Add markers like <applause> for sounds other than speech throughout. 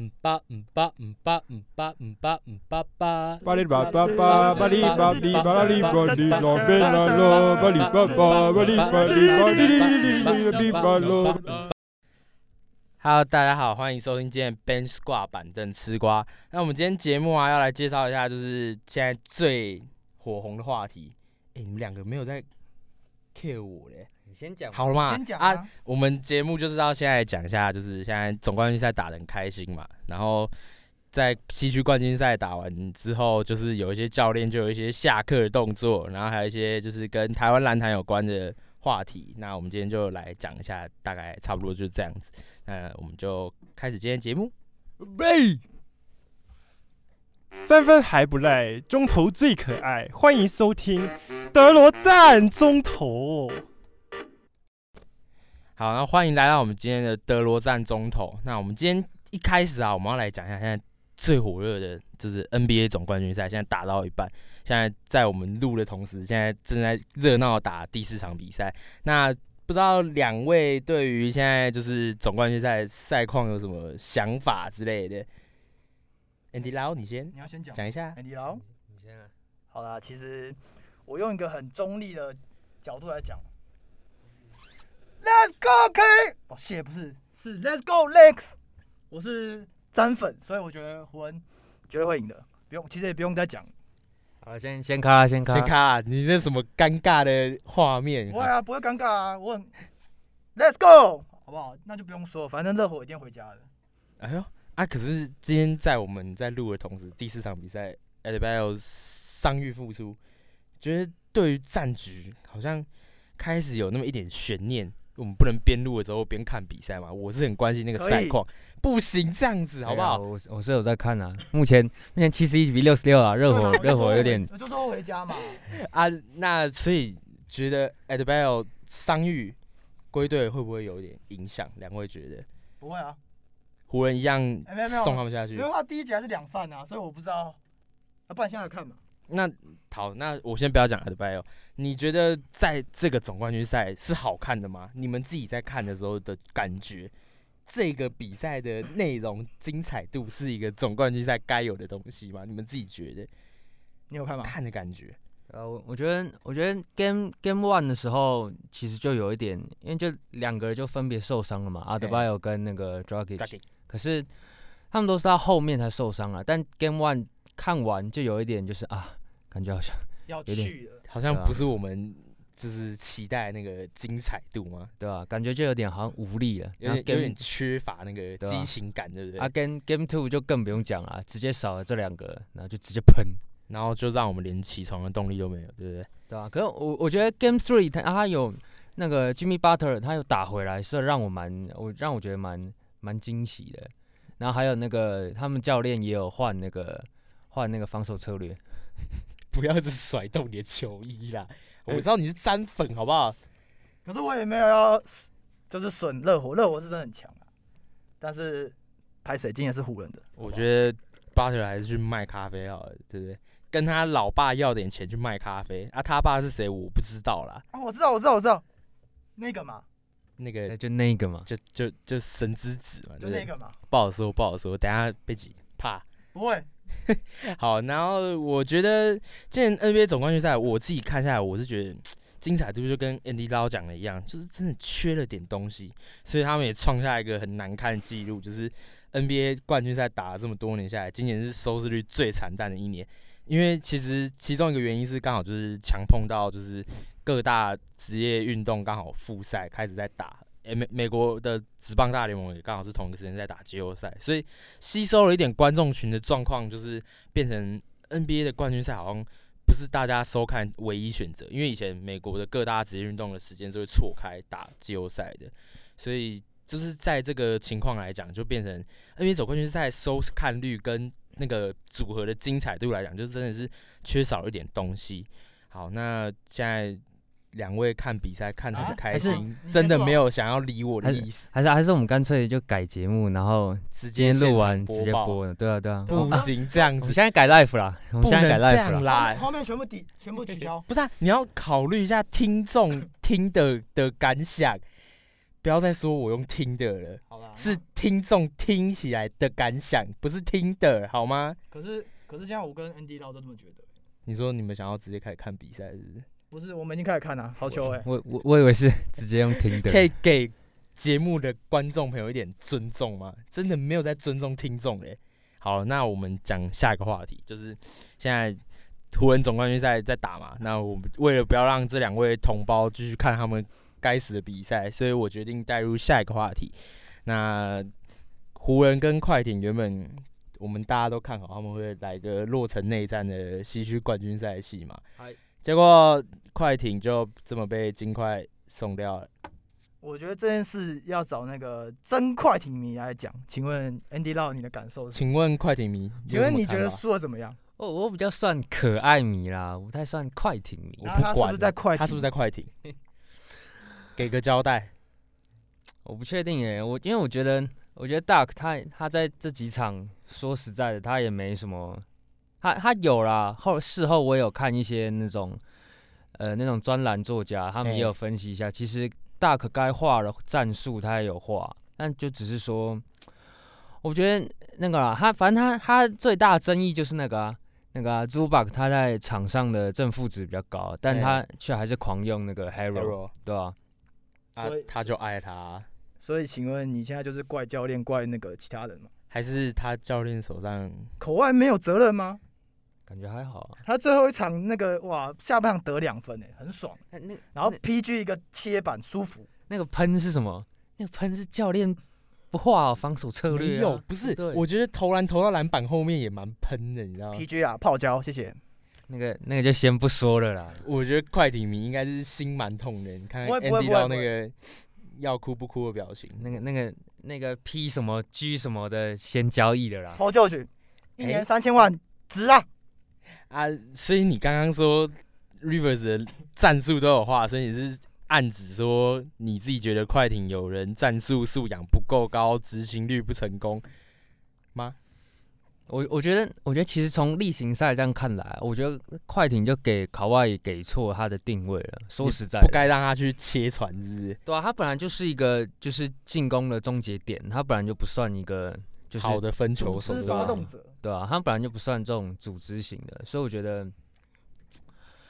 嗯巴嗯巴嗯巴嗯巴嗯巴嗯巴巴。巴里巴巴巴巴里巴里巴里巴里拉贝拉拉巴里巴巴巴里巴里巴里里里里里巴罗。Hello，大家好，欢迎收听今天 Ben Squad 板凳吃瓜。那我们今天节目啊，要来介绍一下，就是现在最火红的话题。哎、你们两个没有在 care 我嘞？你先讲，好了嘛？先讲啊啊，我们节目就是到现在讲一下，就是现在总冠军赛打得很开心嘛，然后在西区冠军赛打完之后，就是有一些教练就有一些下课的动作，然后还有一些就是跟台湾篮坛有关的话题。那我们今天就来讲一下，大概差不多就是这样子。那我们就开始今天节目。喂，三分还不赖，中投最可爱，欢迎收听德罗赞中投。好，那欢迎来到我们今天的德罗赞中投。那我们今天一开始啊，我们要来讲一下现在最火热的就是 NBA 总冠军赛，现在打到一半，现在在我们录的同时，现在正在热闹打第四场比赛。那不知道两位对于现在就是总冠军赛赛况有什么想法之类的？Andy Lau，你先你要先讲。讲一下。Andy Lau，，你先啊。好啦，其实我用一个很中立的角度来讲，Let's go K，哦，谢不是，是 Let's go Lex，我是詹粉，所以我觉得湖人绝对会赢的，不用，其实也不用再讲，好了，先先卡，先卡。先看啊，你那什么尴尬的画面不？会啊，不会尴尬啊，我很 Let's go，好不好？那就不用说，反正热火一定回家的。哎呦啊！可是今天在我们在录的同时，第四场比赛 a d b a o 伤愈复出，觉得对于战局好像开始有那么一点悬念。我们不能边录的时候边看比赛嘛？我是很关心那个赛况，不行这样子好不好？我我是有在看啊，目前目前七十一比六十六啊，热火热火有点，我就说会回家嘛。<laughs> 啊，那所以觉得 a d b a y o 伤愈归队会不会有点影响？两位觉得不会啊，湖人一样送他们下去因为？他第一节还是两犯啊，所以我不知道。啊，不然现在看嘛。那好，那我先不要讲 a d b a y o 你觉得在这个总冠军赛是好看的吗？你们自己在看的时候的感觉，这个比赛的内容精彩度是一个总冠军赛该有的东西吗？你们自己觉得你有看吗？看的感觉？呃，我我觉得我觉得 game game one 的时候其实就有一点，因为就两个人就分别受伤了嘛，阿德巴约跟那个 Dragic，可是他们都是到后面才受伤了，但 game one 看完就有一点就是啊，感觉好像要有点去了。好像不是我们就是期待那个精彩度吗？对吧、感觉就有点好像无力了。有然后点有点缺乏那个激情感，对不对？啊 game game two 就更不用讲了，直接少了这两个，然后就直接喷。然后就让我们连起床的动力都没有，对不对？对啊，可是我我觉得 Game Three 它它有那个 Jimmy Butler 他有打回来，是让我蛮我让我觉得蛮蛮惊喜的。然后还有那个他们教练也有换那个换那个防守策略，不要一直甩动你的球衣啦！<laughs> 我知道你是沾粉，好不好？可是我也没有要，就是损热火，热火是真的很强啊。但是拍谁今年是湖人的，我觉得巴特勒还是去卖咖啡好了，对不对？跟他老爸要点钱去卖咖啡啊，他爸是谁我不知道啦。啊，我知道，我知道，我知道，那个嘛，那个就那个嘛，就就就神之子嘛？就那个嘛，不好说，不好说，等下被挤怕。不会，<laughs> 好，然后我觉得今年 NBA 总冠军赛，我自己看下来，我是觉得精彩度就跟 Andy Lau 讲的一样，就是真的缺了点东西，所以他们也创下一个很难看的记录，就是 NBA 冠军赛打了这么多年下来，今年是收视率最惨淡的一年。因为其实其中一个原因是刚好就是强碰到就是各大职业运动刚好复赛开始在打，诶美美国的职棒大联盟也刚好是同一个时间在打季后赛，所以吸收了一点观众群的状况，就是变成 NBA 的冠军赛好像不是大家收看唯一选择，因为以前美国的各大职业运动的时间是会错开打季后赛的，所以就是在这个情况来讲，就变成 NBA 总冠军赛收看率跟那个组合的精彩度来讲，就真的是缺少一点东西。好，那现在两位看比赛看的是啊开还是心，你真的没有想要理我的意思，还是还是我们干脆就改节目，然后直接录完直接播了。对啊对啊，不行这样子我们，现在改 live 啦，我现在改啦。啦。后面全部抵，全部取消。<laughs> 不是啊，你要考虑一下听众听的的感想，不不要再说我用听的了，好啦，是听众听起来的感想，不是听的好吗？可是可是现在我跟 Andy 老都这么觉得，你说你们想要直接开始看比赛，是不是？不是我们已经开始看了，好球哎、我我我以为是 <laughs> 直接用听的可，以给节目的观众朋友一点尊重吗？真的没有在尊重听众欸。好，那我们讲下一个话题，就是现在湖人总冠军赛在打嘛。那我们为了不要让这两位同胞继续看他们该死的比赛，所以我决定带入下一个话题。那湖人跟快艇原本我们大家都看好他们会来个落成内战的西区冠军赛戏嘛嗨，结果快艇就这么被金块送掉了。我觉得这件事要找那个真快艇迷来讲。请问 Andy Lau，你的感受是？请问快艇迷，请问你觉得输的怎么样？哦，我比较算可爱迷啦，我不太算快艇迷。我不管他是不是在快艇他是不是在快艇？给个交代。我不确定耶，我因为我觉得，我觉得 Duck 他他在这几场，说实在的，他也没什么，他他有啦。后事后我也有看一些那种，呃，那种专栏作家，他们也有分析一下，其实 Duck 该画的战术他也有画，但就只是说，我觉得那个啦，他反正他他最大的争议就是那个啊。那个、啊、Zubac 他在场上的正负值比较高，但他却还是狂用那个 Hero，Hero 对吧、啊所以，他就爱他，所以请问你现在就是怪教练怪那个其他人吗？还是他教练手上？口外没有责任吗？感觉还好啊。他最后一场那个哇，下半场得两分哎，很爽。那那然后 PG 一个切板舒服，那个喷是什么？那个喷是教练不画、哦、防守策略、啊，没有，不是对。我觉得投篮投到篮板后面也蛮喷的，你知道吗？PG 啊泡椒，谢谢。那个那个就先不说了啦。我觉得快艇迷应该是心蛮痛的。你看不会不会 Andy 不会不会到那个要哭不哭的表情，那个那个那个 P 什么 G 什么的，先交易的啦。投就去，一年哎三千万值啊！啊，所以你刚刚说 Rivers 的战术都有话，所以你是暗指说你自己觉得快艇有人战术素养不够高，执行率不成功吗？我我觉得我觉得其实从例行赛这样看来，我觉得快艇就给卡哇伊给错他的定位了。说实在，不该让他去切传，是不是？对啊，他本来就是一个就是进攻的终结点，他本来就不算一个就是好的分球手对吧发动者，对啊，他本来就不算这种组织型的，所以我觉得，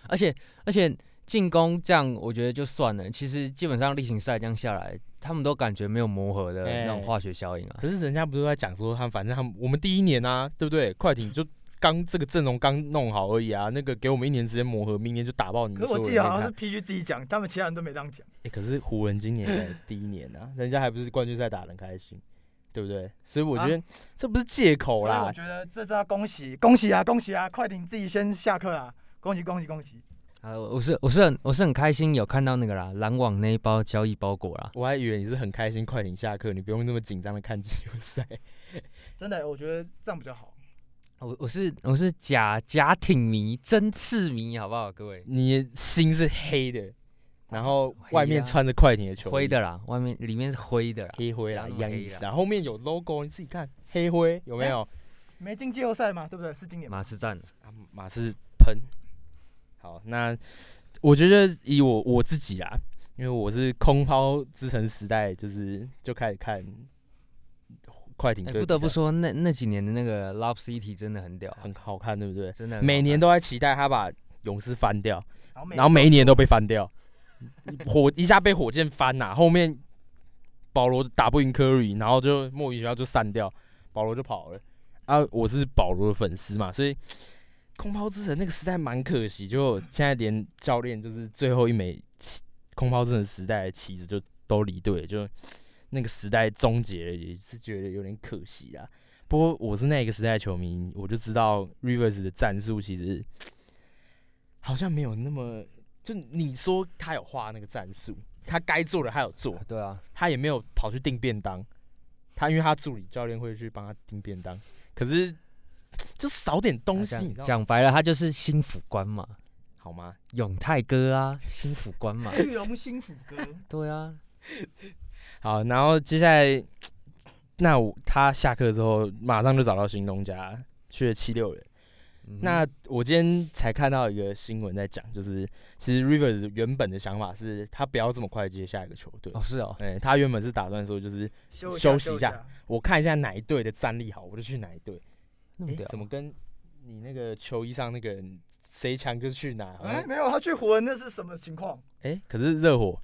而且而且进攻这样，我觉得就算了。其实基本上例行赛这样下来，他们都感觉没有磨合的那种哎化学效应啊。可是人家不是在讲说他们，反正他们我们第一年啊，对不对？快艇就刚这个阵容刚弄好而已啊，那个给我们一年时间磨合，明年就打爆你可。是我记得好像是 PG 自己讲，他们其他人都没这样讲。欸可是湖人今年第一年啊，人家还不是冠军赛打得很开心，对不对？所以我觉得这不是借口啦所以我。觉得这真要恭喜恭喜啊恭喜啊！快点自己先下课啊！恭喜恭喜恭喜！啊，我是我是很我是很开心有看到那个啦，篮网那一包交易包裹啦。我还以为你是很开心快艇下课，你不用那么紧张的看季后赛。<laughs> 真的，我觉得这样比较好。我我是我是假假挺迷，真刺迷，好不好，各位？你心是黑的，然后外面啊穿着快艇的球衣，灰的啦，外面里面是灰的啦。黑灰啦，一样意思啊。后面有 logo，你自己看，黑灰有没有？没进季后赛嘛，对不对？是今年？马刺战的，啊，马刺喷。好，那我觉得以我我自己啊，因为我是空抛之城时代，就是就开始看快艇哎、队、不得不，说，那那几年的那个 Love City 真的很屌，很好看，对不对？真的每年都在期待他把勇士翻掉，然后每然后每一年都被翻掉，火一下被火箭翻呐、后面保罗打不赢科瑞，然后就莫名其妙就散掉，保罗就跑了啊！我是保罗的粉丝嘛，所以空抛之神那个时代蛮可惜，就现在连教练就是最后一枚旗空抛之神时代的旗子就都离队，就那个时代终结了，也是觉得有点可惜啊。不过我是那个时代球迷，我就知道 Rivers 的战术其实好像没有那么，就你说他有画那个战术，他该做的他有做，对啊，他也没有跑去订便当，他因为他助理教练会去帮他订便当，可是就少点东西，讲你知道吗？讲白了，他就是新辅官嘛，好吗？永泰哥啊，新辅官嘛，<laughs> 玉龙新辅哥，对啊，好，然后接下来，那我他下课之后马上就找到新东家，去了七六人。嗯那我今天才看到一个新闻在讲，就是其实 Rivers 原本的想法是他不要这么快接下一个球队哦，是哦，哎、他原本是打算说就是休休息一下我看一下哪一队的战力好，我就去哪一队。怎么跟你那个球衣上那个人谁强就去哪？哎，没有，他去湖人那是什么情况？哎、可是热火，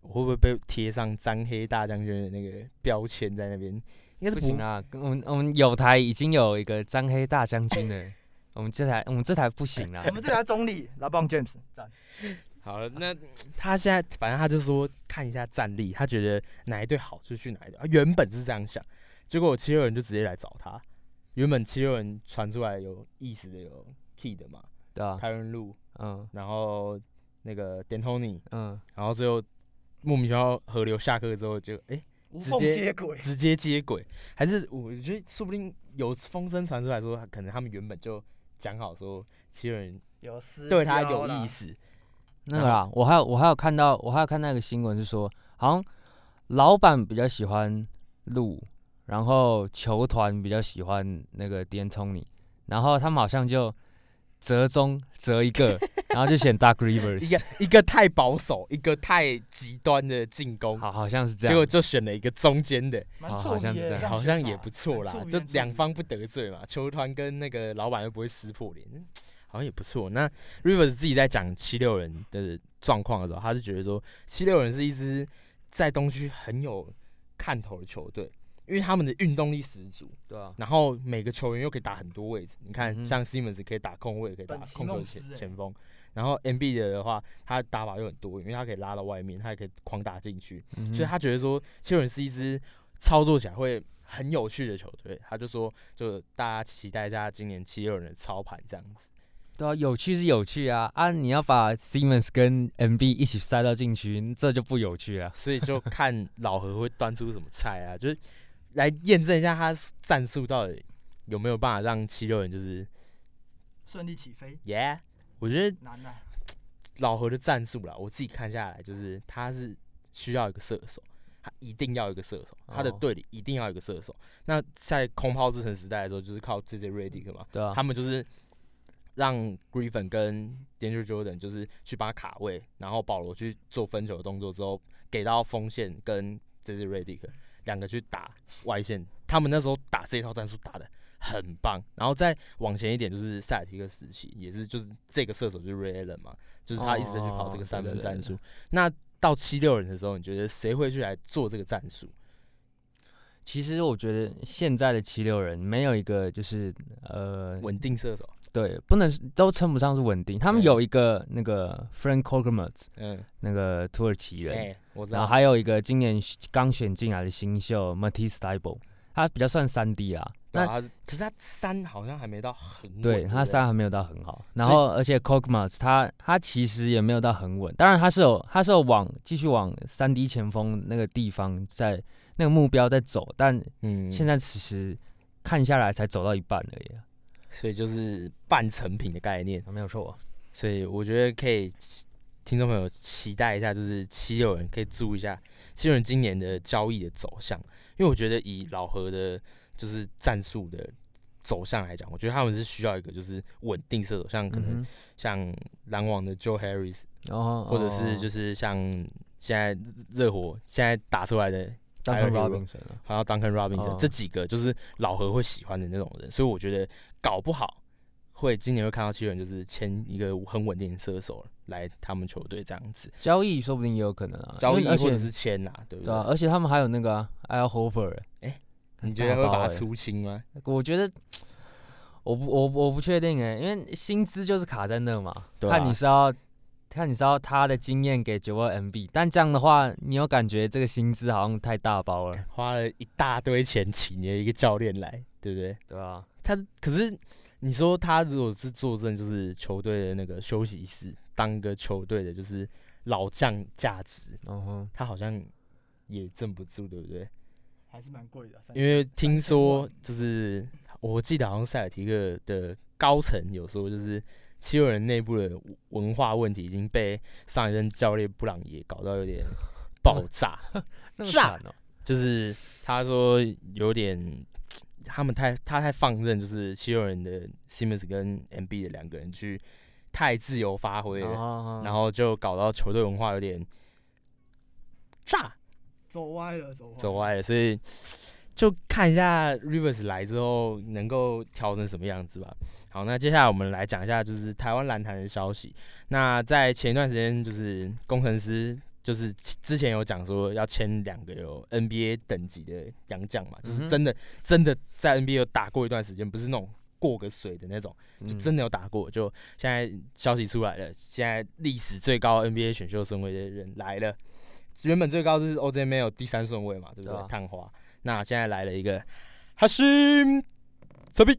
我会不会被贴上张黑大将军的那个标签在那边？应该是不行啊，我们我们有台已经有一个张黑大将军了，<laughs> 我们这台我们这台不行啊我，们这台中立，拉邦 James 赞。好了，那他现在反正他就说看一下战力，他觉得哪一队好就去哪一队。啊，原本是这样想，结果七六人就直接来找他。原本七六人传出来有意思的有 Key 的嘛，对啊，泰伦路，嗯然后那个 D'Antoni，嗯，然后最后莫名其妙河流下课之后就哎、无缝直接接轨，直接接轨，还是我觉得说不定有风声传出来说，可能他们原本就讲好说七六人有私对他有意思。那个啦，我还有我还有看到我还有看那个新闻是说，好像老板比较喜欢鹿，然后球团比较喜欢那个 d 聪 y 然后他们好像就折中折一个，<laughs> 然后就选 Dark 一 Rivers，一个一个太保守，一个太极端的进攻，好好像是这样，结果就选了一个中间的，好像是这样。样好像也不错啦，就两方不得罪嘛，球团跟那个老板又不会撕破脸，嗯好像也不错。那 Rivers 自己在讲七六人的状况的时候，他是觉得说七六人是一支在东区很有看头的球队，因为他们的运动力十足，对啊，然后每个球员又可以打很多位置。你看，嗯像 Simmons 可以打控卫，可以打控球前前锋，然后 MB 的的话，他打法又很多，因为他可以拉到外面，他也可以狂打进去。嗯所以他觉得说七六人是一支操作起来会很有趣的球队，他就说就大家期待一下今年七六人的操盘这样子。对啊，有趣是有趣啊啊！你要把 Simmons 跟 MB 一起塞到禁区，这就不有趣了。所以就看老何会端出什么菜啊，就是来验证一下他战术到底有没有办法让七六人就是顺利起飞，耶。我觉得难呐。老何的战术啦，我自己看下来就是他是需要一个射手，他一定要一个射手，他的哦队里一定要一个射手。那在空抛之城时代的时候，就是靠 JJ Redick 嘛，对啊，他们就是让 Griffin 跟 d a n g e r Jordan 就是去帮他卡位，然后保罗去做分球的动作之后，给到锋线跟 JJ Redick 两个去打外线。他们那时候打这一套战术打的很棒，然后再往前一点就是塞尔提克时期，也是就是这个射手就是 Ray Allen 嘛，就是他一直在去跑这个哦三分战术。那到七六人的时候，你觉得谁会去来做这个战术？其实我觉得现在的七六人没有一个就是呃稳定射手，对，不能都称不上是稳定。他们有一个那个 Frank k o g e r m a t 嗯，那个土耳其人，哎、我知然后道，还有一个今年刚选进来的新秀 Matisse t i b l 他比较算三 D 啊。那可是他三好像还没到很稳对不他三还没有到很好，然所以后而且 k o g e r m a t 他他其实也没有到很稳，当然他是有他是有往继续往三 D 前锋那个地方在那个目标在走，但嗯，现在其实看下来才走到一半而已啊。所以就是半成品的概念，没有错，所以我觉得可以听众朋友期待一下，就是七六人可以注意一下七六人今年的交易的走向，因为我觉得以老何的就是战术的走向来讲，我觉得他们是需要一个就是稳定射手，像可能嗯像篮网的 Joe Harris，或者是就是是像现在热火现在打出来的 Duncan Robinson 啊。还有 Duncan Robinson、哦。这几个就是老何会喜欢的那种人，所以我觉得搞不好会今年会看到七人就是签一个很稳定的射手来他们球队这样子，交易说不定也有可能啊，交易而且或者是签呐、对不对？对啊，而且他们还有那个啊 Al Horford，哎很你觉得会把他出清吗？我觉得我不我我不确定哎，因为薪资就是卡在那嘛，看你是要看你是要他的经验给九二 MB，但这样的话，你有感觉这个薪资好像太大包了，花了一大堆钱请了一个教练来，对不对？对吧？他可是你说他如果是坐镇就是球队的那个休息室，当个球队的就是老将价值，嗯哼，他好像也镇不住，对不对？还是蛮贵的。因为听说就是我记得好像塞尔提克的高层有说，就是七六人内部的文化问题已经被上一任教练布朗也搞到有点 <laughs> 爆炸，那么是啊惨哦，就是他说有点他们太他太放任，就是七六人的 Simmons 跟 MB 的两个人去太自由发挥了，哦然后就搞到球队文化有点炸走歪了，走歪了走。歪了，所以就看一下 Rivers 来之后能够调成什么样子吧。好，那接下来我们来讲一下就是台湾篮坛的消息。那在前一段时间，就是工程师就是之前有讲说要签两个有 NBA 等级的洋将嘛，就是真的真的在 NBA 有打过一段时间，不是那种过个水的那种，就嗯真的有打过。就现在消息出来了，现在历史最高 NBA 选秀顺位的人来了，原本最高是 OJ Mail 第三顺位嘛，对不对？探花，那现在来了一个哈希泽比，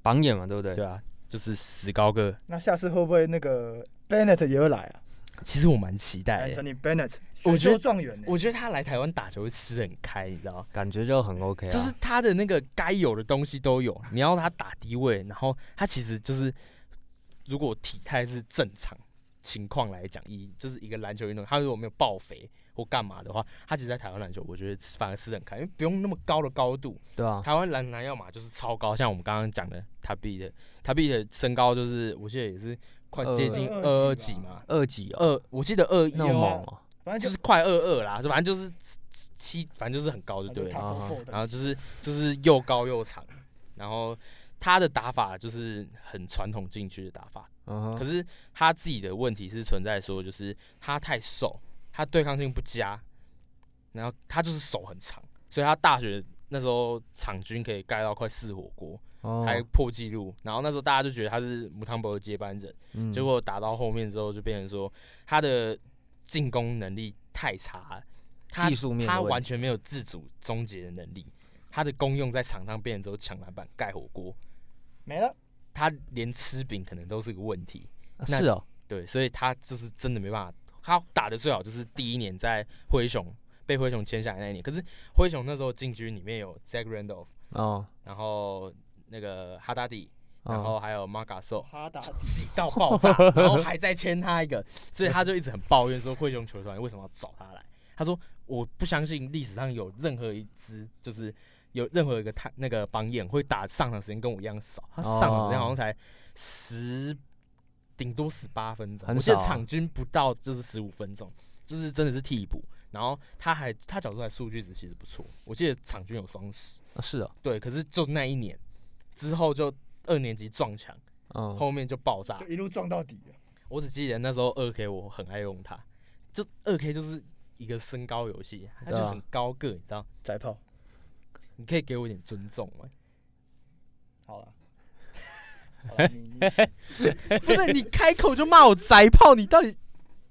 榜眼嘛，对不对？对啊，就是石高个。那下次会不会那个 Bennett 也会来啊其实我蛮期待的，？Anthony Bennett，我觉得状元。我觉得他来台湾打球会吃的很开，你知道吗？感觉就很 OK 啊。就是他的那个该有的东西都有。你要他打低位，然后他其实就是，如果体态是正常情况来讲，以就是一个篮球运动员，他如果没有爆肥或干嘛的话，他其实在台湾篮球，我觉得反而吃得很开，因为不用那么高的高度。对啊，台湾篮篮要么就是超高，像我们刚刚讲的他比的，他比的身高就是我记得也是快接近二二二几嘛，二几哦，二我记得二一那么猛哦。反正就是快二二啦，就反正就是七，反正就是很高就对了。啊然后就是就是又高又长，然后他的打法就是很传统禁区的打法，嗯哼，可是他自己的问题是存在说，就是他太瘦，他对抗性不佳，然后他就是手很长，所以他大学那时候场均可以盖到快四火锅，哦还破纪录。然后那时候大家就觉得他是姆汤博的接班人，嗯结果打到后面之后就变成说他的进攻能力太差了，他技术面他完全没有自主终结的能力，他的功用在场上变成之后抢篮板、盖火锅，没了。他连吃饼可能都是个问题。啊那是哦，对，所以他就是真的没办法。他打的最好就是第一年在灰熊被灰熊签下来那一年，可是灰熊那时候禁区里面有 Zach Randolph，哦，然后那个哈达迪，哦。然后还有 m a r g a s o 哈达挤到爆炸，然后还在签他一个，所以他就一直很抱怨说灰熊球团为什么要找他来。他说我不相信历史上有任何一支就是有任何一个他那个榜眼会打上场时间跟我一样少，他上场时间好像才十顶多十八分钟，我记得少啊。场均不到就是十五分钟，就是真的是替补。然后他还他缴出来数据值其实不错，我记得场均有双十，啊是啊，对，可是就那一年之后就二年级撞墙，嗯，后面就爆炸就。一路撞到底了。我只记得那时候二 K 我很爱用它，就二 K 就是一个身高游戏，它就啊很高个，你知道？宅炮，你可以给我一点尊重吗？<laughs> 好了。<laughs> 好了你你 <laughs> 不是你开口就骂我宅炮，你到底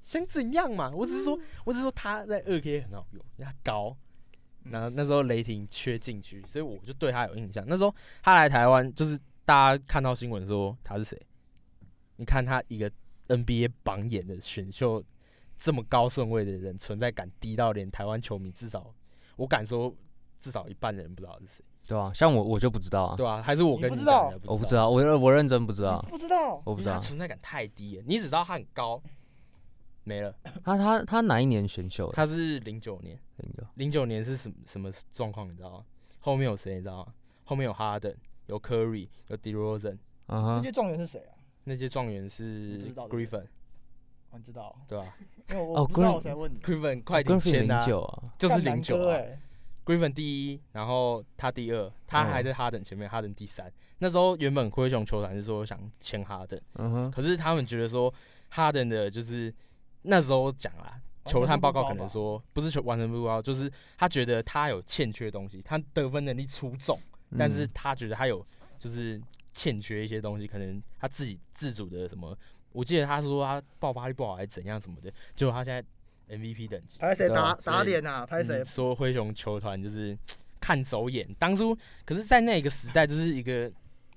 想怎样嘛？我只是说，我只是说他在二 K 很好用，因为他高。然后那时候雷霆缺禁区，所以我就对他有印象。那时候他来台湾，就是大家看到新闻说他是谁，你看他一个 NBA 榜眼的选秀这么高顺位的人，存在感低到连台湾球迷至少我敢说至少一半的人不知道是谁，对啊，像我我就不知道啊，对啊，还是我跟你讲的我不知道，我我认真不知道你，不知道，我不知道他存在感太低了。你只知道他很高，没了。他他他哪一年选秀的？他是零九年，零九零九年是什么什么状况？你知道吗？后面有谁你知道吗？后面有哈登，有 Curry，有 DeRozan，嗯哼，那些状元是谁啊？那些状元不是知道 Griffin，我知道，对吧因为哦我不知道，Griffin- 我才问你。？Griffin 快点签的啊，九啊，就是干零九啊。哥哎，Griffin 第一，然后他第二，他还在哈登前面，哈登第三。那时候原本灰熊球团是说想签哈登，嗯哼，可是他们觉得说哈登的就是那时候讲啦，球探报告可能说不是球完全不高，就是他觉得他有欠缺东西，他得分能力出众，但是嗯他觉得他有就是欠缺一些东西，可能他自己自主的什么，我记得他说他爆发力不好还是怎样什么的，结果他现在 MVP 等级，拍谁打打脸啊？拍谁嗯？说灰熊球团就是看走眼，当初可是，在那个时代就是一个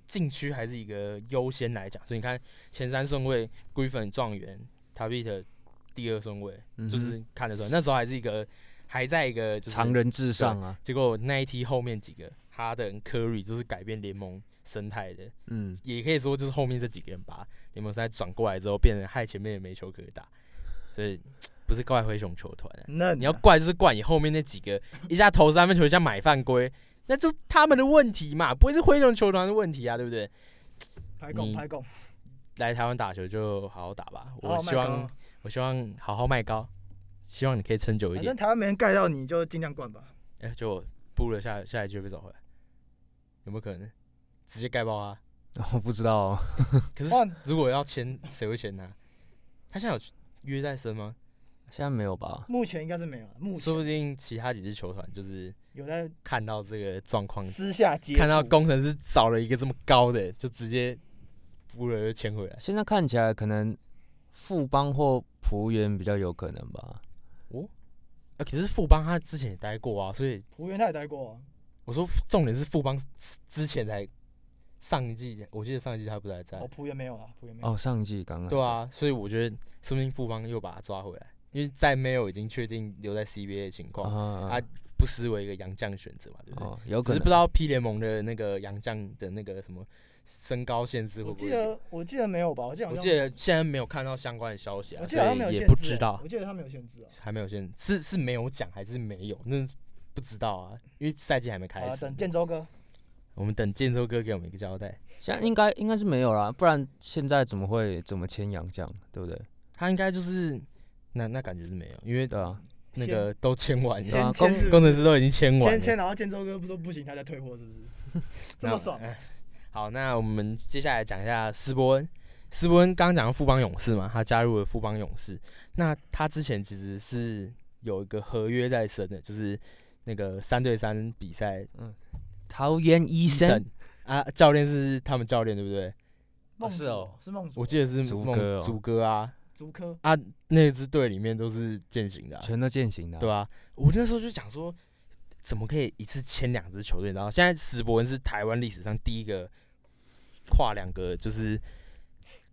禁区还是一个优先来讲，所以你看前三顺位，Gri 芬状元塔比特第二顺位，嗯就是看得出来，那时候还是一个还在一个就是常人至上啊，结果那一梯后面几个哈登、科瑞就是改变联盟生态的，嗯，也可以说就是后面这几个人把联盟赛转过来之后，变成害前面也没球可以打，所以不是怪灰熊球团、啊，嫩啊，你要怪就是怪你后面那几个一下投三分球，一下买犯规，那就他们的问题嘛，不会是灰熊球团的问题啊，对不对？排拱你排拱，来台湾打球就好好打吧，我希望高我希望好好卖高，希望你可以撑久一点反正。台湾没人盖到你就尽量灌吧。哎、就布了下下一季会被找回来，有没有可能直接盖爆啊？我不知道哦，<laughs> 可是哇如果要签，谁会签他？他现在有约在身吗？现在没有吧？目前应该是没有了，目说不定其他几支球团就是有在看到这个状况，私下接，看到工程师找了一个这么高的，就直接布了就签回来。现在看起来可能富邦或浦原比较有可能吧。哦啊，可是富邦他之前也待过啊，所以浦原他也待过啊，我说重点是富邦之前才上一季，我记得上一季他不是还在哦，，浦原没有啊，浦原没有。哦，上一季刚刚对啊，所以我觉得说不定富邦又把他抓回来，因为在没有已经确定留在 CBA 的情况，啊啊不失为一个洋将选择嘛，对不对？哦，有可能可是不知道 P 联盟的那个洋将的那个什么身高限制会我记不会有？得我记得没有吧？我记得我记得现在没有看到相关的消息啊，所我记得好像没有也限制欸不知道我，记得他没有限制啊。还没有限，是是没有讲还是没有？那不知道啊，因为赛季还没开啊，始等。建州哥，我们等建州哥给我们一个交代。现在应该应该是没有啦，不然现在怎么会怎么签杨将，对不对？他应该就是那那感觉是没有，因为对啊，那个都签完对啊了，公先签是不是工程师都已经签完了。签签，然后建州哥不说不行，他再退货是不是？<laughs> 这么爽？哎好，那我们接下来讲一下斯伯恩。斯伯恩刚刚讲到富邦勇士嘛，他加入了富邦勇士。那他之前其实是有一个合约在身的，就是那个三对三比赛嗯桃园医生生啊，教练是他们教练对不对？梦是哦是梦祖，我记得是梦竹哥哦竹哥啊，竹科那支队里面都是践行的、啊，全都践行的、对啊，我那时候就讲说，怎么可以一次签两支球队？然后现在史伯文是台湾历史上第一个跨两个就是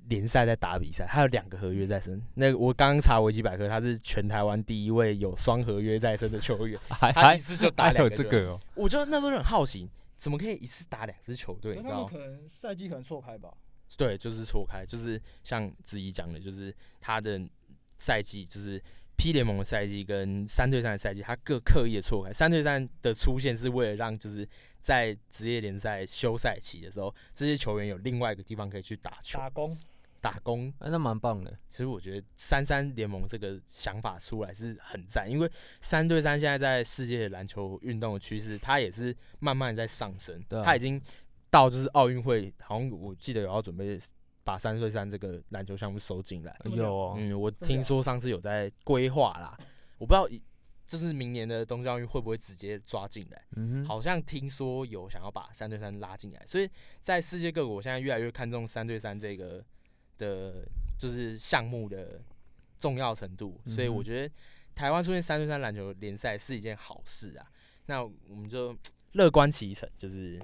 联赛在打比赛，他有两个合约在身。那个我刚刚查维基百科，他是全台湾第一位有双合约在身的球员，<laughs> 还他一次就打两个球队。这个哦，我就那时候很好奇，怎么可以一次打两支球队？你知道？可能赛季可能错开吧？对，就是错开，就是像子怡讲的，就是他的赛季，就是 P 联盟的赛季跟三对三的赛季，他各刻意的错开。三对三的出现是为了让就是在职业联赛休赛期的时候，这些球员有另外一个地方可以去打球、打工打工。哎，那蛮棒的。其实我觉得三三联盟这个想法出来是很赞，因为三对三现在在世界篮球运动的趋势，它也是慢慢在上升。对啊它已经到就是奥运会，好像我记得有要准备把三对三这个篮球项目收进来。有哦，嗯，我听说上次有在规划啦，<laughs> 我不知道就是明年的东京奥运会不会直接抓进来。嗯，好像听说有想要把三对三拉进来，所以在世界各国现在越来越看重三对三这个的，就是项目的重要程度，所以我觉得台湾出现三对三篮球联赛是一件好事啊。那我们就乐观其成，就是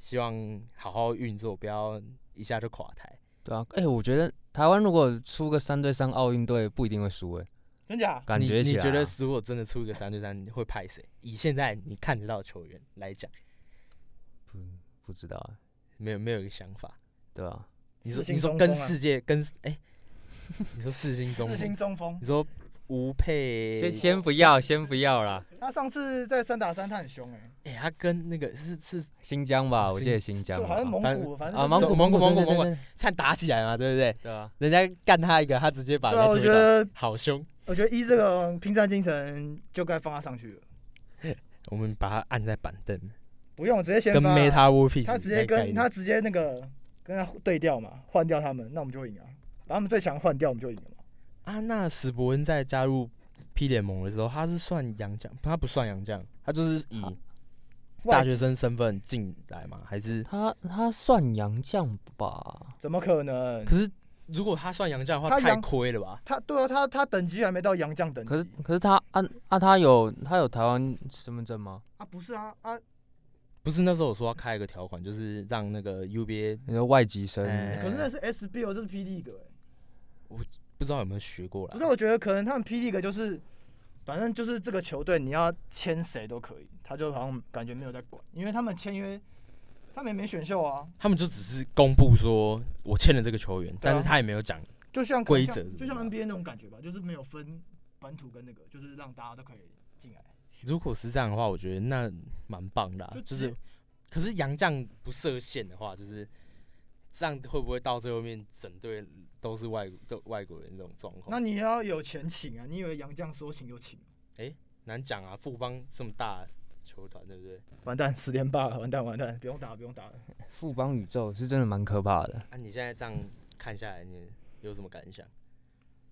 希望好好运作，不要一下就垮台。对啊，哎、我觉得台湾如果出个三对三奥运队，不一定会输哎，真假？你感觉起来啊、你觉得如果真的出一个三对三，会派谁？以现在你看得到的球员来讲，不不知道啊，没有没有一个想法。对吧、你说四星你说跟锋啊世界跟哎、你说四星中四锋星中锋你，说吴佩，先先不要，先不要啦，他上次在三打三他很凶哎，哎、他跟那个是是新疆吧，我记得新新疆好像蒙反古，反正啊，蒙古蒙古蒙古蒙古打起来嘛，对不对？对啊，人家干他一个，他直接把对啊，我人家推倒，觉得好凶。我觉得一这个拼战精神就该放他上去了，<laughs> 我们把他按在板凳，不用直接先跟发 Meta Piece 他直接跟他直接那个跟他对调嘛，换掉他们，那我们就赢啊，把他们最强换掉，我们就赢了嘛。啊，那史伯恩在加入 P 联盟的时候，他是算洋将，他不算洋将，他就是以大学生身份进来嘛？还是？他他算洋将吧？怎么可能？可是如果他算洋将的话，太亏了吧？他对啊，他他等级还没到洋将等级。可是可是他啊啊，他有他有台湾身份证吗？啊，不是啊啊，不是那时候我说要开一个条款，就是让那个 UBA 你说外籍生？哎可是那是 SBO，这是 P League 哎、不知道有没有学过啦。不是，我觉得可能他们 P League 就是，反正就是这个球队你要签谁都可以，他就好像感觉没有在管，因为他们签约，他们也没选秀啊，他们就只是公布说我签了这个球员，但是他也没有讲。就像规则就像 NBA 那种感觉吧，就是没有分本土跟那个，就是让大家都可以进来如果是这样的话，我觉得那蛮棒的啊、就就是，可是杨将不设限的话，就是这样会不会到最后面整队都是外都外国人这种状况？那你要有钱请啊！你以为杨绛说请就请？难讲啊，富邦这么大的球团，对不对？完蛋，十连霸了，完蛋完蛋，不用打了不用打了。富邦宇宙是真的蛮可怕的。啊，你现在这样看下来，你有什么感想？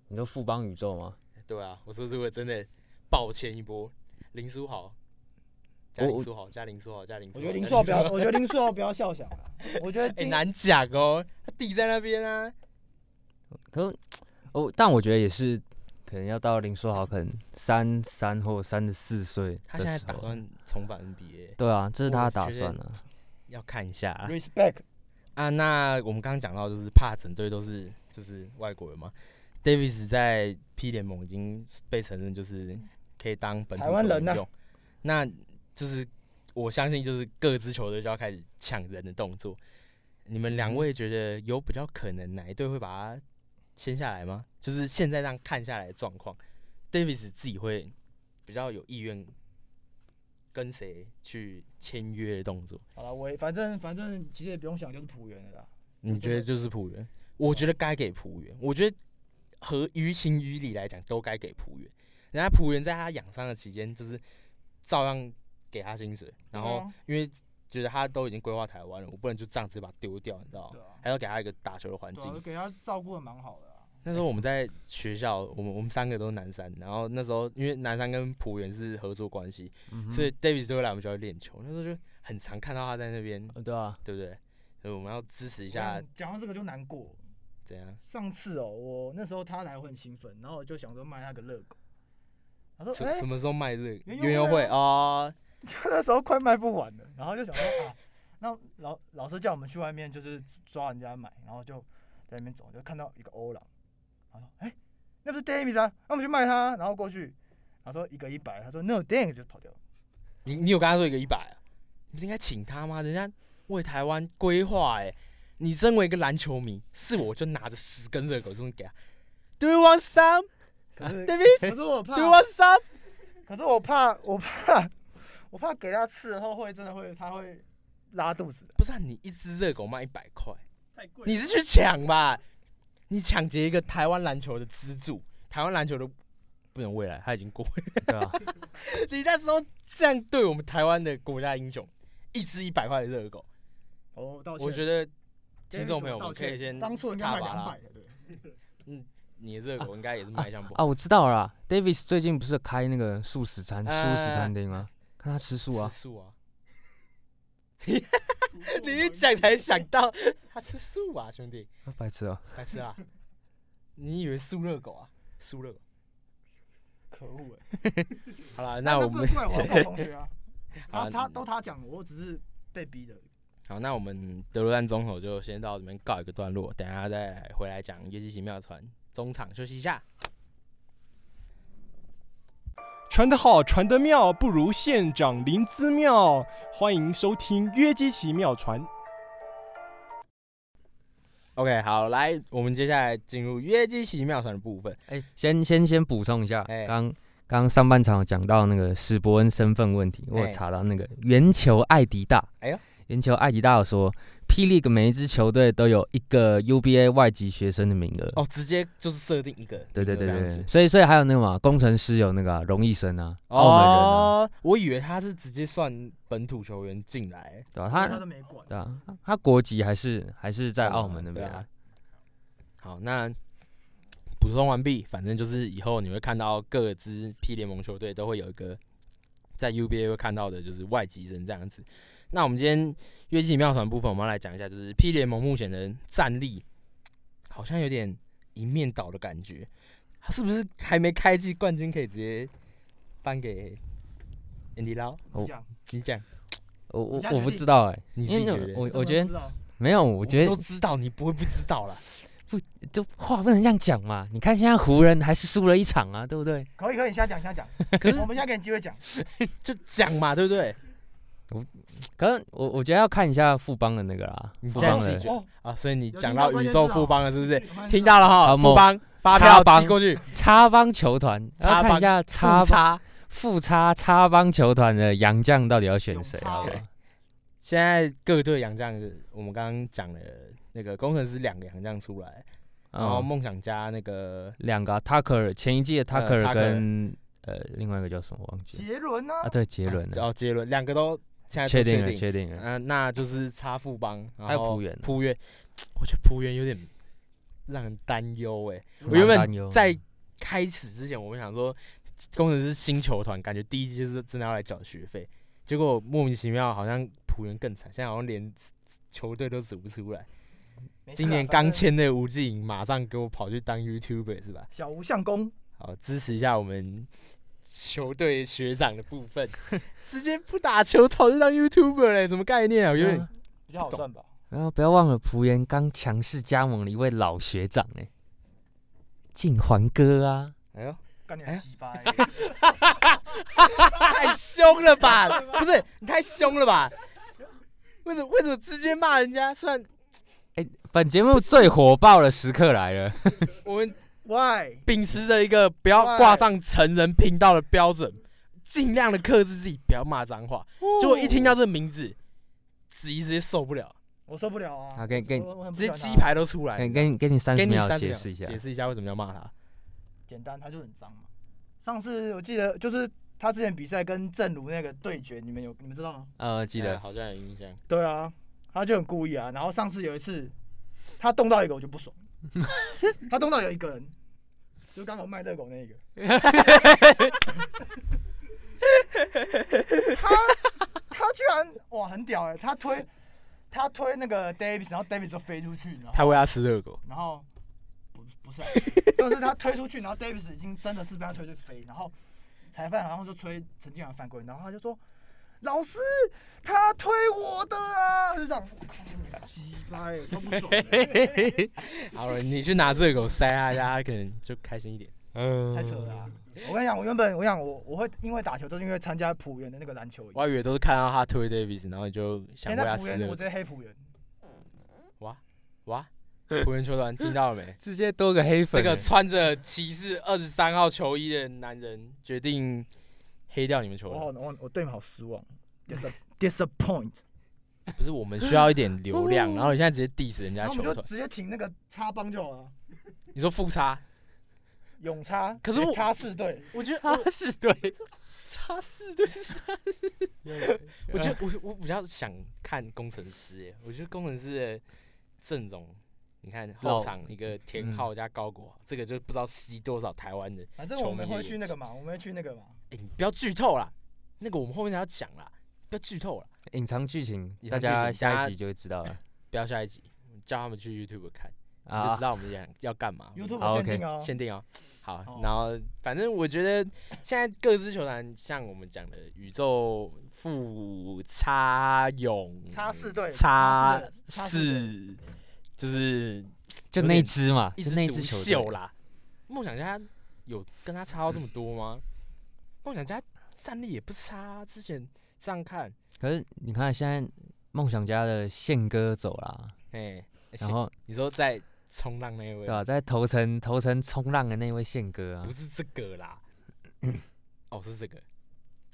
你说富邦宇宙吗？对啊，我说如果真的抱歉一波，林书豪，加我林书豪，加林书豪，加林书豪，我觉得林加书豪不要，我觉得林书豪不要笑想了。我觉得哎、今难讲哦，他弟在那边啊。可是哦，但我觉得也是，可能要到林书豪可能三三或三十四岁他现在打算重返 NBA，对啊，这是他的打算啊。<tsk> 要看一下啊。respect 啊，那我们刚刚讲到，就是怕整队都是就是外国人嘛。Davis 在 P 联盟已经被承认就是可以当本土台湾人啊球员用，那就是我相信就是各支球队就要开始抢人的动作。你们两位觉得有比较可能哪一队会把他签下来吗？就是现在这样看下来的状况，Davis 自己会比较有意愿跟谁去签约的动作？好了，我反正反正其实也不用想，就是浦原的啦。你觉得就是浦原？我觉得该给浦原。我觉得和于情于理来讲，都该给浦原。人家浦原在他养伤的期间，就是照样给他薪水，然后因为觉得他都已经规划台湾了，我不能就这样子把他丢掉，你知道吗？啊，还要给他一个打球的环境。给他照顾的蛮好的啊。那时候我们在学校，我们我们三个都是南山，然后那时候因为南山跟浦原是合作关系，嗯所以 Davis 都会来我们学校练球。那时候就很常看到他在那边，呃对啊，对不对？所以我们要支持一下，嗯讲到这个就难过。怎样？上次哦，我那时候他来我很兴奋，然后我就想说卖他个热狗。他说：“哎、什什么时候卖这个园游园游会会啊 <laughs> 哦？那时候快卖不完了，然后就想说啊，那老老师叫我们去外面就是抓人家买，然后就在那边走，就看到一个欧郎，他说：哎、那不是 Davis 啊，那我们去卖他，然后过去，他说一个一百，他说 No Davis 就跑掉了。你你有跟他说一个一百啊？你不是应该请他吗？人家为台湾规划哎，你身为一个篮球迷，是我就拿着十根热狗这种给他。Do you want some, 可是 Davis? 可是我怕 Do，you want some？可是我怕我怕我怕给他吃了后会真的会它会拉肚子的，不是、啊、你一只热狗卖一百块，太贵你是去抢吧？你抢劫一个台湾篮球的支柱，台湾篮球的不能未来，他已经过。对啊，<laughs> 你那时候这样对我们台湾的国家英雄，一只一百块的热狗，哦，道歉。我觉得听众朋友们可以先当初应该卖两百的，对。<laughs> 你的热狗应该也是卖相不好。啊，我知道了啦，Davis 最近不是开那个素食餐、素食呃餐厅吗？看他吃素啊，吃素啊！<laughs> 你一讲才想到他吃素啊，兄弟，他白痴啊！白吃啊？你以为素热狗啊？素热狗。可恶哎！<laughs> 好了，那我们不能怪我好同学啊，<laughs> 好他他都他讲，我只是被逼的。好，那我们德罗赞中口就先到这边告一个段落，等下再回来讲约基奇妙传。中场休息一下。传得好，传得妙，不如县长林姿妙。欢迎收听《约基奇妙传》。OK，好，来，我们接下来进入约基奇妙传的部分。哎、先先先补充一下，哎刚刚上半场有讲到那个史伯恩身份问题，我查到那个圆球艾迪大，哎呦，圆球艾迪大有说霹雳每一支球队都有一个 UBA 外籍学生的名额。哦，直接就是设定一个，对对对对。所以所以还有那个嘛，工程师有那个啊荣毅生啊，澳门人我以为他是直接算本土球员进来，对吧、他他都没管。对啊，他国籍还是还是在澳门那边啊啊。好，那补充完毕，反正就是以后你会看到各支 P 联盟球队都会有一个在 UBA 会看到的，就是外籍生这样子。那我们今天约基妙传部分，我们要来讲一下，就是 P 联盟目前的战力好像有点一面倒的感觉，他是不是还没开季冠军可以直接颁给 Andy Lau？你讲，我我我不知道哎、你自因为那己觉得？我我觉得没有，我觉得都知道，你不会不知道啦。<laughs> 不就话不能这样讲嘛。你看现在湖人还是输了一场啊，对不对？可以可以，你现在讲，瞎讲。<laughs> 可是我们现在给你机会讲。<laughs> 就讲嘛，对不对？可能我我觉得要看一下富邦的那个啦。你，富邦的啊，所以你讲到宇宙富邦了，是不是？听听到了哈，富邦发票邦寄过去，插邦球团，要看一下插邦叉副差差帮球团的洋将到底要选谁？好不好？欸现在各队洋将是，我们刚刚讲的那个工程师两个洋将出来，然后嗯，梦想家那个两个啊 Tucker 前一季的 Tucker 跟呃另外一个叫什么忘记了。杰伦呢？啊？？对，杰伦啊哦杰伦两个都现在确定了，定，确定了。嗯、那就是差富邦，还有浦原啊浦原，我觉得浦原有点让人担忧哎。我原本在开始之前，我们想说工程师新球团，感觉第一季就是真的要来缴学费，结果莫名其妙好像浦原更惨，现在好像连球队都组不出来。今年刚签的吴志颖，马上给我跑去当 YouTuber 是吧？小吴相公，好，支持一下我们球队学长的部分，<laughs> 直接不打球跑去当 YouTuber 嘞，什么概念啊？我有点啊比较好赚吧？然后不要忘了浦原刚强势加盟了一位老学长哎，晋环哥啊，哎呦，干你鸡巴 <laughs> 欸！太凶了吧？<laughs> 不是你太凶了吧？为什么为什么直接骂人家？虽然本节目最火爆的时刻来了，我们 Why？秉持着一个不要挂上成人频道的标准，尽量的克制自己，不要骂脏话。结果一听到这个名字，子怡直接受不了，我受不了啊！好给给你直接鸡排都出来。给给你给你三给十秒你三解释一下解。释一下为什么要骂他。简单，他就很脏嘛。上次我记得就是他之前比赛跟正如那个对决，你们有你们知道吗？呃，记得哎好像有印象。对啊，他就很故意啊。然后上次有一次，他动到一个我就不爽，<laughs> 他动到有一个人，就刚好卖热狗那一个，<laughs> 他他居然哇很屌哎、他推他推那个 Davis，然后 Davis 就飞出去，然后他喂他吃热狗，然后不不是、啊，就是他推出去，然后 Davis 已经真的是被他推去飞，然后裁判好像就吹陈俊阳犯规，然后他就说老师他推我的啊，就这样，我靠你鸡巴哎，超不爽，<laughs> 好了，你去拿热狗塞他一下，他可能就开心一点。嗯太扯了啊、我跟你讲，我原本我想我我会因为打球，都是因为参加浦原的那个篮球营我。以为都是看到他推 Davis，然后你就想现喂他吃热狗在浦原我直。接黑浦原，哇哇，浦原球团听到了没？<laughs> 直接多个黑粉欸，个穿着骑士二十三号球衣的男人决定黑掉你们球我好，我我对你们好失望，dis <laughs> disappoint。不是我们需要一点流量，然后你现在直接 diss 人家球。团，们就直接停那个插帮就好了，你说复差，永插，可是我插四队，我觉得他是对，差四队是插四，我觉得我我比较想看工程师耶，我觉得工程师的阵容，你看后场一个田嗯浩加高国豪，这个就不知道吸多少台湾的，反正我们会去那个嘛，我们会去那个嘛。哎，你不要剧透啦，那个我们后面才要讲啦，不要剧透了，隐藏剧情，隐大家家下一集就会知道了 <laughs> 不要下一集，叫他们去 YouTube 看，你就啊知。道我们讲要干嘛。<laughs> YouTube 好限定哦，限定哦。好哦，然后反正我觉得现在各支球团，像我们讲的宇宙富差勇差四队差差四队四四，就是就那一支嘛，就直那一支球队。秀啦。梦想家有跟他差到这么多吗？梦想家战力也不差啊，之前这样看，可是你看现在梦想家的宪哥走了，哎，然后你说在冲浪那一位。对，吧，在头层头层冲浪的那位宪哥啊。不，是这个啦，<coughs> 哦，是这个，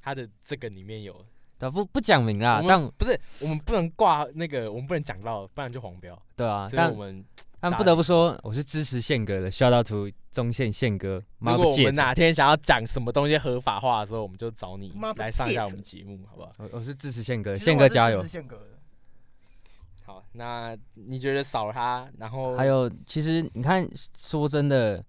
他的这个里面有。对，不不讲明啦，但不是我们不能挂那个，我们不能讲到，不然就黄标。对啊，所以但我们但不得不说，我是支持宪哥的，shout out to 中线宪哥，妈如果我们哪天想要讲什么东西合法化的时候，我们就找你来上一下我们节目，好不好？我我是支持宪哥，宪哥加油。好，那你觉得少了他，然后还有，其实你看，说真的，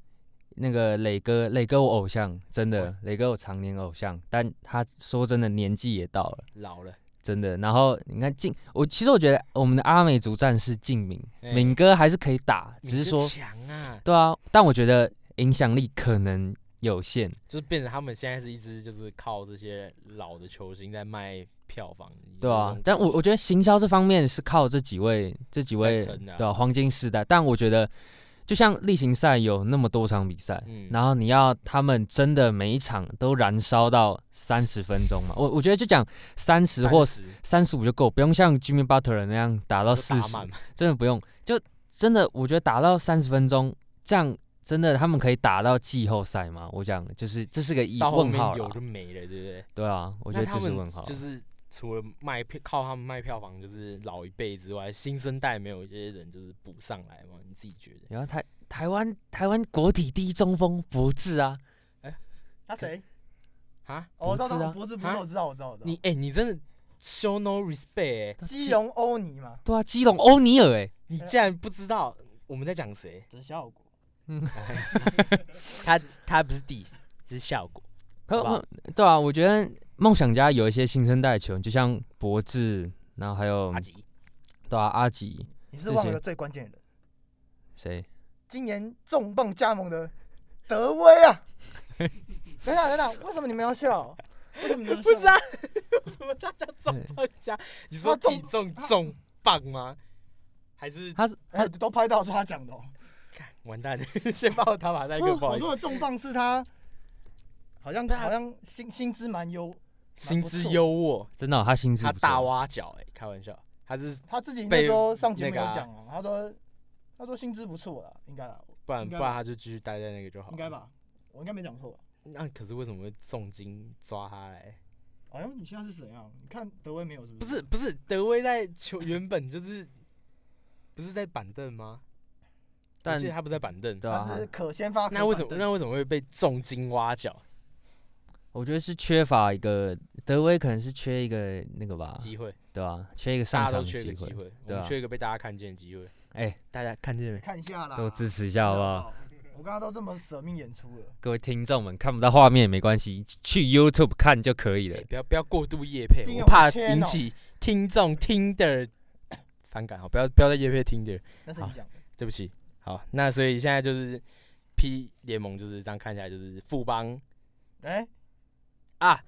那个磊哥，磊哥我偶像，真的，磊哥我常年偶像，但他说真的年纪也到了，老了，真的。然后你看靖，我其实我觉得我们的阿美族战士靖敏，哎敏哥还是可以打，只是说，强啊，对啊，但我觉得影响力可能有限。就是变成他们现在是一支就是靠这些老的球星在卖票房，对啊，但我我觉得行销这方面是靠这几位这几位对啊黄金时代，但我觉得就像例行赛有那么多场比赛，嗯然后你要他们真的每一场都燃烧到三十分钟嘛？我我觉得就讲三十或30三十五就够，不用像 Jimmy Butler 那样打到就四十，真的不用，就真的我觉得打到三十分钟，这样真的他们可以打到季后赛吗？我讲就是这是个疑问号啦有就没了，对不对？对啊，我觉得这是问号。就是除了卖票靠他们卖票房就是老一辈之外，新生代没有一些人就是补上来吗？你自己觉得？然后台台湾台湾国体第一中锋博治啊，他谁？啊？哦我知道，不是啊他不是不是，啊我知道我知道我知道。你哎、你真的 show no respect 哎、基隆欧尼嘛，对啊，基隆欧尼尔哎，你竟然不知道我们在讲谁？这是效果。嗯 <laughs> 他他不是 diss，这是效果。可好不好对啊，我觉得梦想家有一些新生代球员，就像博智，然后还有阿吉，对啊阿吉你是忘了最关键的人，谁？今年重磅加盟的德威啊！<laughs> 等等等等，为什么你们要笑？为什么你们？不知道，为什么大家重磅加？你说体重重磅吗？还是他是他，都拍到是他讲的哦。完蛋？<laughs> 先把我打马赛克，不好我意思。说的重磅是他，好像对啊好像薪薪资蛮优，薪资优渥，真的哦、他薪资他大挖角哎、开玩笑，他是他自己那被时候上节目有讲啊，他说他说薪资不错了，应该啦，不然不然他就继续待在那个就好。应该？吧？我应该没讲错吧？那可是为什么会重金抓他来？哎像，你现在是怎样？你看德威没有是不不是不是，德威在球 <laughs> 原本就是不是在板凳吗？但是他不在板凳，对啊他，是可先发可那为什么那为什么会被重金挖角我觉得是缺乏一个德威，可能是缺一个那个吧，机会？对吧、缺一个大上场家都缺个机会。机会，我对啊缺一个被大家看见的机会。哎、大家看见没？看一下啦？都支持一下好不好？我刚刚都这么舍命演出了，各位听众们看不到画面也没关系，去 YouTube 看就可以了哎。不要不要过度夜配，订阅我怕的 channel 引起听众听的 <coughs> 反感。好，不要不要再夜配听的，好那是你讲的。对不起。好，那所以现在就是 P 联盟就是这样看起来就是富邦哎，啊，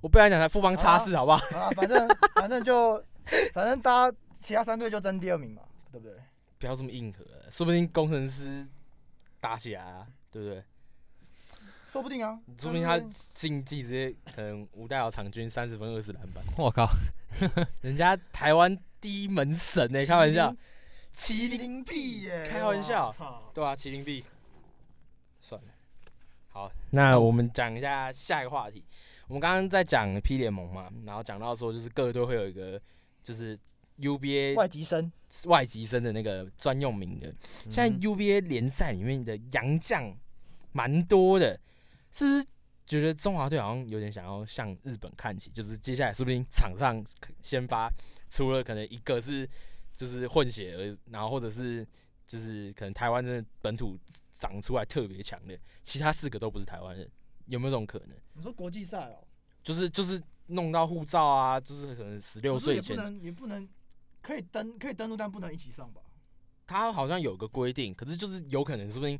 我不想讲他富邦差四好不好？啊，反正 <laughs> 反正就反正大家其他三队就争第二名嘛，对不对？不要这么硬核，说不定工程师打起来啊，对不对？说不定啊，说不定他竞技直接可能吴代豪场均三十分二十篮板，我靠，<laughs> 人家台湾第一门神呢、开玩笑，麒麟臂耶，开玩笑对啊，麒麟臂。算了，好，那我们讲一下下一个话题。我们刚刚在讲 P 联盟嘛，然后讲到说就是各队会有一个就是 UBA 外籍生，外籍生的那个专用名额。现在嗯 UBA 联赛里面的洋将蛮多的，是不是觉得中华队好像有点想要向日本看齐？就是接下来说不定场上先发，除了可能一个是就是混血儿，然后或者是就是可能台湾真的本土长出来特别强的，其他四个都不是台湾人，有没有这种可能？你说国际赛哦，就是就是弄到护照啊，就是可能十六岁前，也不能也不能可以登可以登录，但不能一起上吧？他好像有个规定，可是就是有可能说不定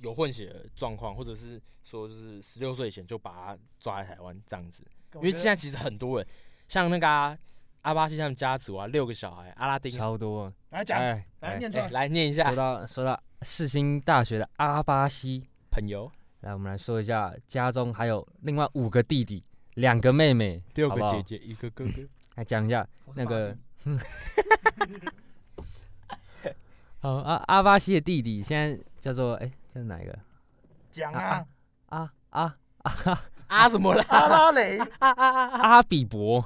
有混血的状况，或者是说就是十六岁以前就把他抓来台湾这样子。因为现在其实很多人，像那个啊、阿巴西他们家族啊，六个小孩，阿拉丁，超多。来讲来念出来，哎来念一下说下，到说到世新大学的阿巴西，朋友，来我们来说一下，家中还有另外五个弟弟，两个妹妹，六个姐姐，一个哥哥，来讲一下。那个 <laughs> 好阿阿巴西的弟弟现在叫做哎叫哪一个？讲啊，啊啊啊啊什么了？阿拉蕾阿比伯，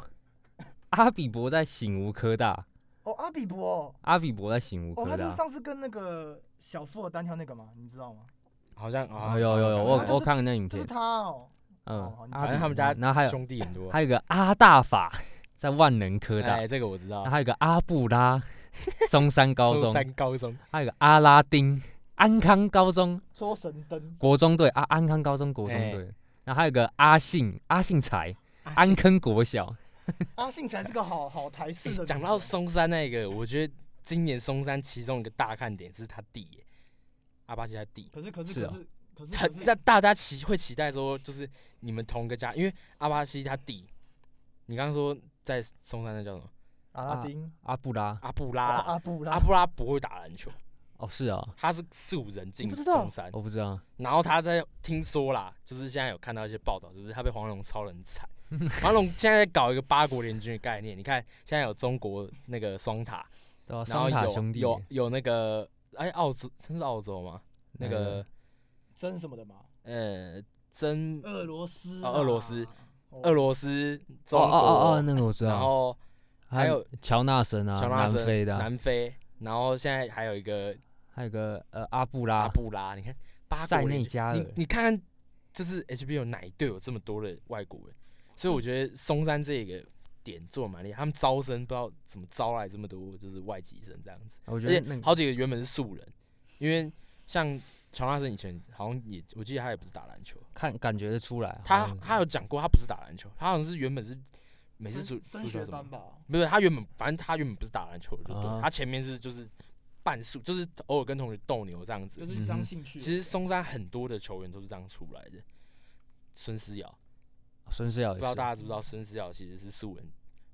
阿比伯在醒吾科大，哦，阿比伯哦，阿比伯在醒吾哦，科他就是。上次跟那个小富尔单挑那个嘛，你知道吗？好像啊哦，有有有，我我看了那影片。是片，他哦，嗯。反正他们家然后还有兄弟很多，还有个阿大法在万能科大，哎，这个我知道，还有个阿布拉 <laughs> 松山高中。中，山高中，还有个阿拉丁安康高中。说神灯，国中队啊，安康高中国中哎。队，然后还有个阿信阿信才安坑国小，<laughs> 阿信才是个好好台式的讲到松山那个，我觉得今年松山其中一个大看点是他弟耶，阿巴西他弟。可是可是可是可是很可是在大家期会期待说，就是你们同个家，因为阿巴西他弟，你刚刚说在松山那叫什么？阿拉丁阿布拉阿布拉，阿布拉阿布拉不会打篮球，哦是啊，他是素人进你不知道松山，我不知道，然后他在听说啦，就是现在有看到一些报道，就是他被黄龙超人惨。<laughs> 黄龙现在在搞一个八国联军的概念，你看现在有中国那个双塔，然后有双塔兄弟有有那个哎澳洲，真是澳洲吗？那个真什么的吗？呃真俄罗斯哦俄罗斯俄罗斯、中哦国，哦哦哦，那个我知道。然后还有乔纳森啊，乔纳森南非的啊，南非，然后现在还有一个还有个呃阿布阿拉，布拉，你看八塞内加尔你看看，就是 HBO 哪一队有这么多的外国人？所以我觉得松山这个点做得蛮厉害，他们招生不知道怎么招来这么多就是外籍生这样子，而且我觉得那个好几个原本是素人，因为像乔纳森以前好像也我记得他也不是打篮球，看感觉得出来，他像他有讲过他不是打篮球，他好像是原本是每次足升升足球什么学班吧？不是他原本反正他原本不是打篮球的，就对了，啊他前面是就是半数，就是偶尔跟同学斗牛这样子就。是当兴趣。其实松山很多的球员都是这样出来的。孙思尧，孙思尧不知道大家知不知道孙思尧其实是素人，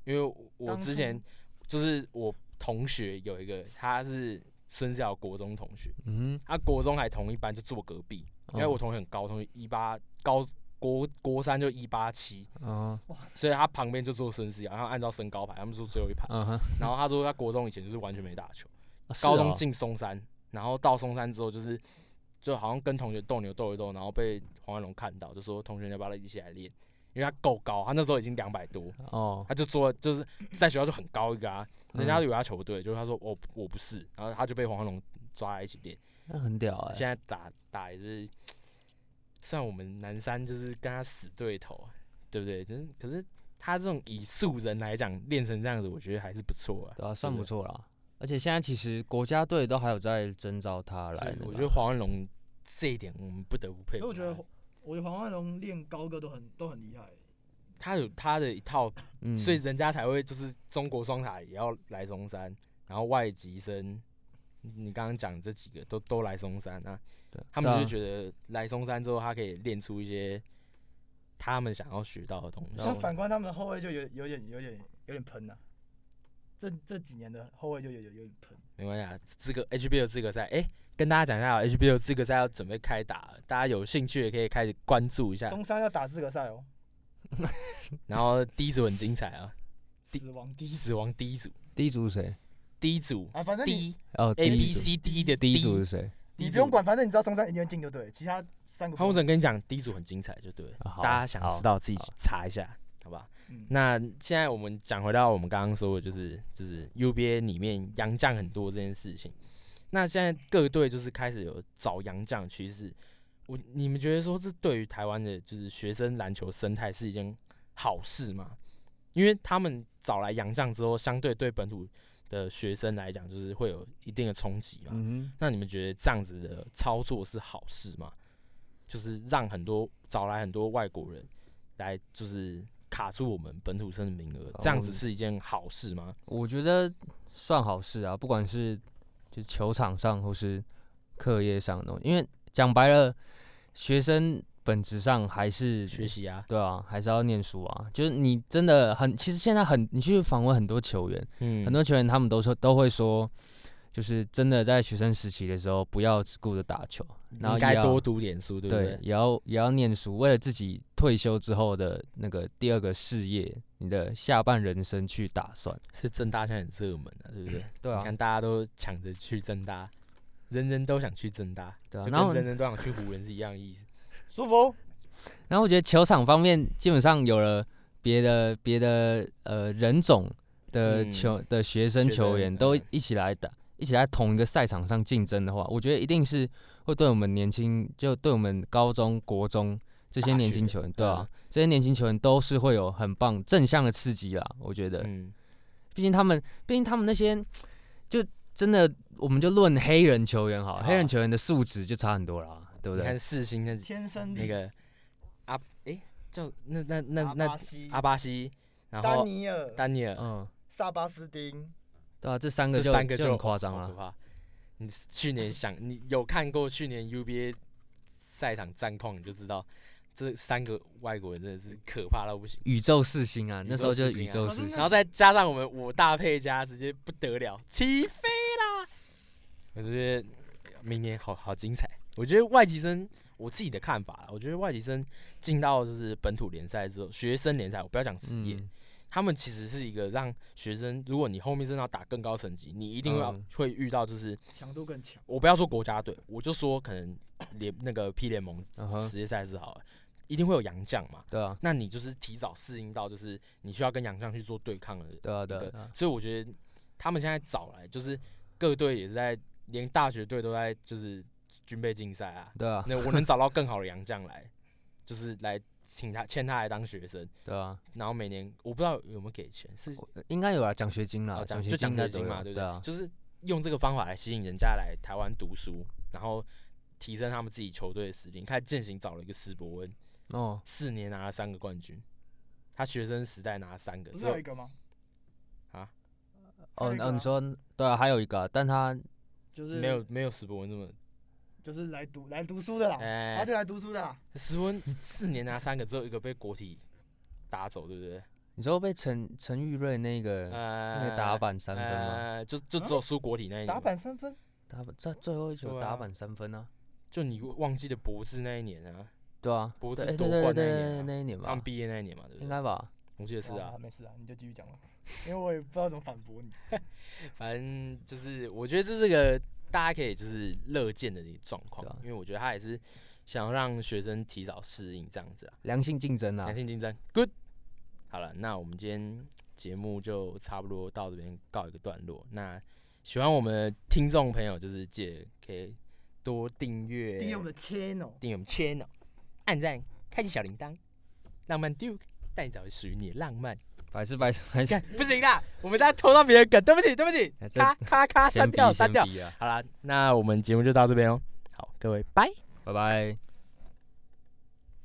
因为我之前就是我同学有一个他是孙思尧国中同学，嗯他国中还同一班就坐隔壁，因为我同学很高，同学一八高国国三就一八七，嗯所以他旁边就坐孙思尧，然后按照身高排，他们坐最后一排。嗯哼，然后他说他国中以前就是完全没打球，啊高中哦进松山，然后到松山之后就是就好像跟同学斗牛斗一斗，然后被黄万龙看到，就说同学要不要一起来练？因为他够高，他那时候已经两百多，哦，他就做就是在学校就很高一个啊，人家嗯以为他球队，就是他说我我不是，然后他就被黄万龙抓在一起练，那很屌哎，现在打打也是，算我们南山就是跟他死对头啊，对不对？就是可是他这种以素人来讲练成这样子，我觉得还是不错啊。对啊，算不不错啦。而且现在其实国家队都还有在征召他所来我觉得黄文龙这一点我们不得不佩服我觉得黄万龙练高歌都很都很厉害。他有他的一套，嗯，所以人家才会就是中国双塔也要来松山，然后外籍生，你刚刚讲这几个都都来松山啊，他们就觉得来松山之后，他可以练出一些他们想要学到的东西那反观他们的后卫就有有点有点有点喷呐、这这几年的后卫就有有有点喷。没关系啊，资格 HBL 资格赛，哎、跟大家讲一下，HBO 资格赛要准备开打了，大家有兴趣也可以开始关注一下。中山要打资格赛哦，<laughs> 然后第一组很精彩啊，死亡第一死亡第一组，第一组是谁？第一组啊，反正你 D 哦 A B C D 的第一 D 组是谁？你不用管，反正你知道中山一定会进就对了，其他三个不他我只能跟你讲，第一组很精彩，就对大家想知道自己去查一下，好吧？嗯那现在我们讲回到我们刚刚说的，就是就是 UBA 里面洋将很多这件事情。那现在各队就是开始有找洋将的趋势。我你们觉得说这对于台湾的就是学生篮球生态是一件好事吗？因为他们找来洋将之后，相对对本土的学生来讲，就是会有一定的冲击嘛。嗯那你们觉得这样子的操作是好事吗？就是让很多找来很多外国人来，就是卡住我们本土生的名额，这样子哦是一件好事吗？我觉得算好事啊，不管是就球场上或是课业上的东西，因为讲白了，学生本质上还是学习啊，对啊，还是要念书啊。就是你真的很，其实现在很，你去访问很多球员，嗯很多球员他们都说都会说，就是真的在学生时期的时候，不要只顾着打球，然后应该也多读点书，对不对对？，也要也要念书，为了自己退休之后的那个第二个事业，你的下半人生去打算。是正大现在很热门啊，对不对？<coughs> 对啊你看，大家都抢着去正大，人人都想去正大，就对啊然后跟人人都想去湖人是一样的意思。舒服。然后我觉得球场方面基本上有了别的别的呃人种的嗯球、的学生球员都嗯一起来打，一起在同一个赛场上竞争的话，我觉得一定是会对我们年轻，就对我们高中国中这些年轻球员，对啊嗯，这些年轻球员都是会有很棒正向的刺激啦。我觉得，嗯，毕竟他们，毕竟他们那些就真的，我们就论黑人球员好黑人球员的素质就差很多啦，对不对？你看对？四星那天生那个阿诶叫那那那阿那巴西、阿巴西，然后丹后尼尔、丹尼尔，嗯，萨巴斯丁，对啊，这三个就这三个就很夸张了。你去年 <laughs> 想，你有看过去年 UBA 赛场战况，你就知道这三个外国人真的是可怕到不行。宇宙四星啊，那时候就是宇宇宙宙四星啊。然后再加上我们我大配加，直接不得了，起飞啦！我觉得明年好好精彩。我觉得外籍生，我自己的看法，我觉得外籍生进到就是本土联赛之后，学生联赛，我不要讲职业，嗯，他们其实是一个让学生，如果你后面真的要打更高层级，你一定要嗯会遇到，就是强度更强。我不要说国家队，我就说可能 <coughs> 联那个 P 联盟嗯哼职业赛事好了，一定会有洋将嘛。对啊，那你就是提早适应到，就是你需要跟洋将去做对抗的对啊，对啊对啊，所以我觉得他们现在找来，就是各队也是在，连大学队都在就是军备竞赛啊。对啊，那我能找到更好的洋将来，就是来请他签他来当学生，对啊，然后每年我不知道有没有给钱，是呃应该有啊，奖学金啦，哦奖学就奖学金嘛，对不啊，就是用这个方法来吸引人家来台湾读书，然后提升他们自己球队的实力。你看践行找了一个史伯恩，哦，四年拿了三个冠军，他学生时代拿了三个，不是只有还有一个吗？啊？哦，你说对啊，还有一个啊，但他就是没有没有史伯恩这么，就是来读来读书的啦，哎、他就来读书的啦。史伯恩四年拿三个，只有一个被国体打走，对不对？你说被陈陈玉瑞那个呃，那个打板三分吗？呃，就就只有输国体那一年，打板三分，打板在最后一球对啊打板三分啊，就你忘记了博士那一年啊，对啊，博对士夺冠对对对那一年那一年吧毕业那一年嘛，对不对？应该吧？我记得是啊哇，没事啊，你就继续讲了，因为我也不知道怎么反驳你。<laughs> 反正就是我觉得这是个大家可以就是乐见的一个状况啊，因为我觉得他也是想要让学生提早适应这样子啊，良性竞争啊良，性竞争，good。好了，那我们今天节目就差不多到这边告一个段落。那喜欢我们的听众朋友，就是记得可以多订阅，订阅我们的 channel，订阅我们 channel，按赞，开启小铃铛，浪漫 Duke 带你找回属于你的浪漫。百事百事百事干，不行啦，我们在偷到别人梗，对不起，对不起咔咔咔，删掉，删掉。好了，那我们节目就到这边哦。好，各位，拜。拜拜。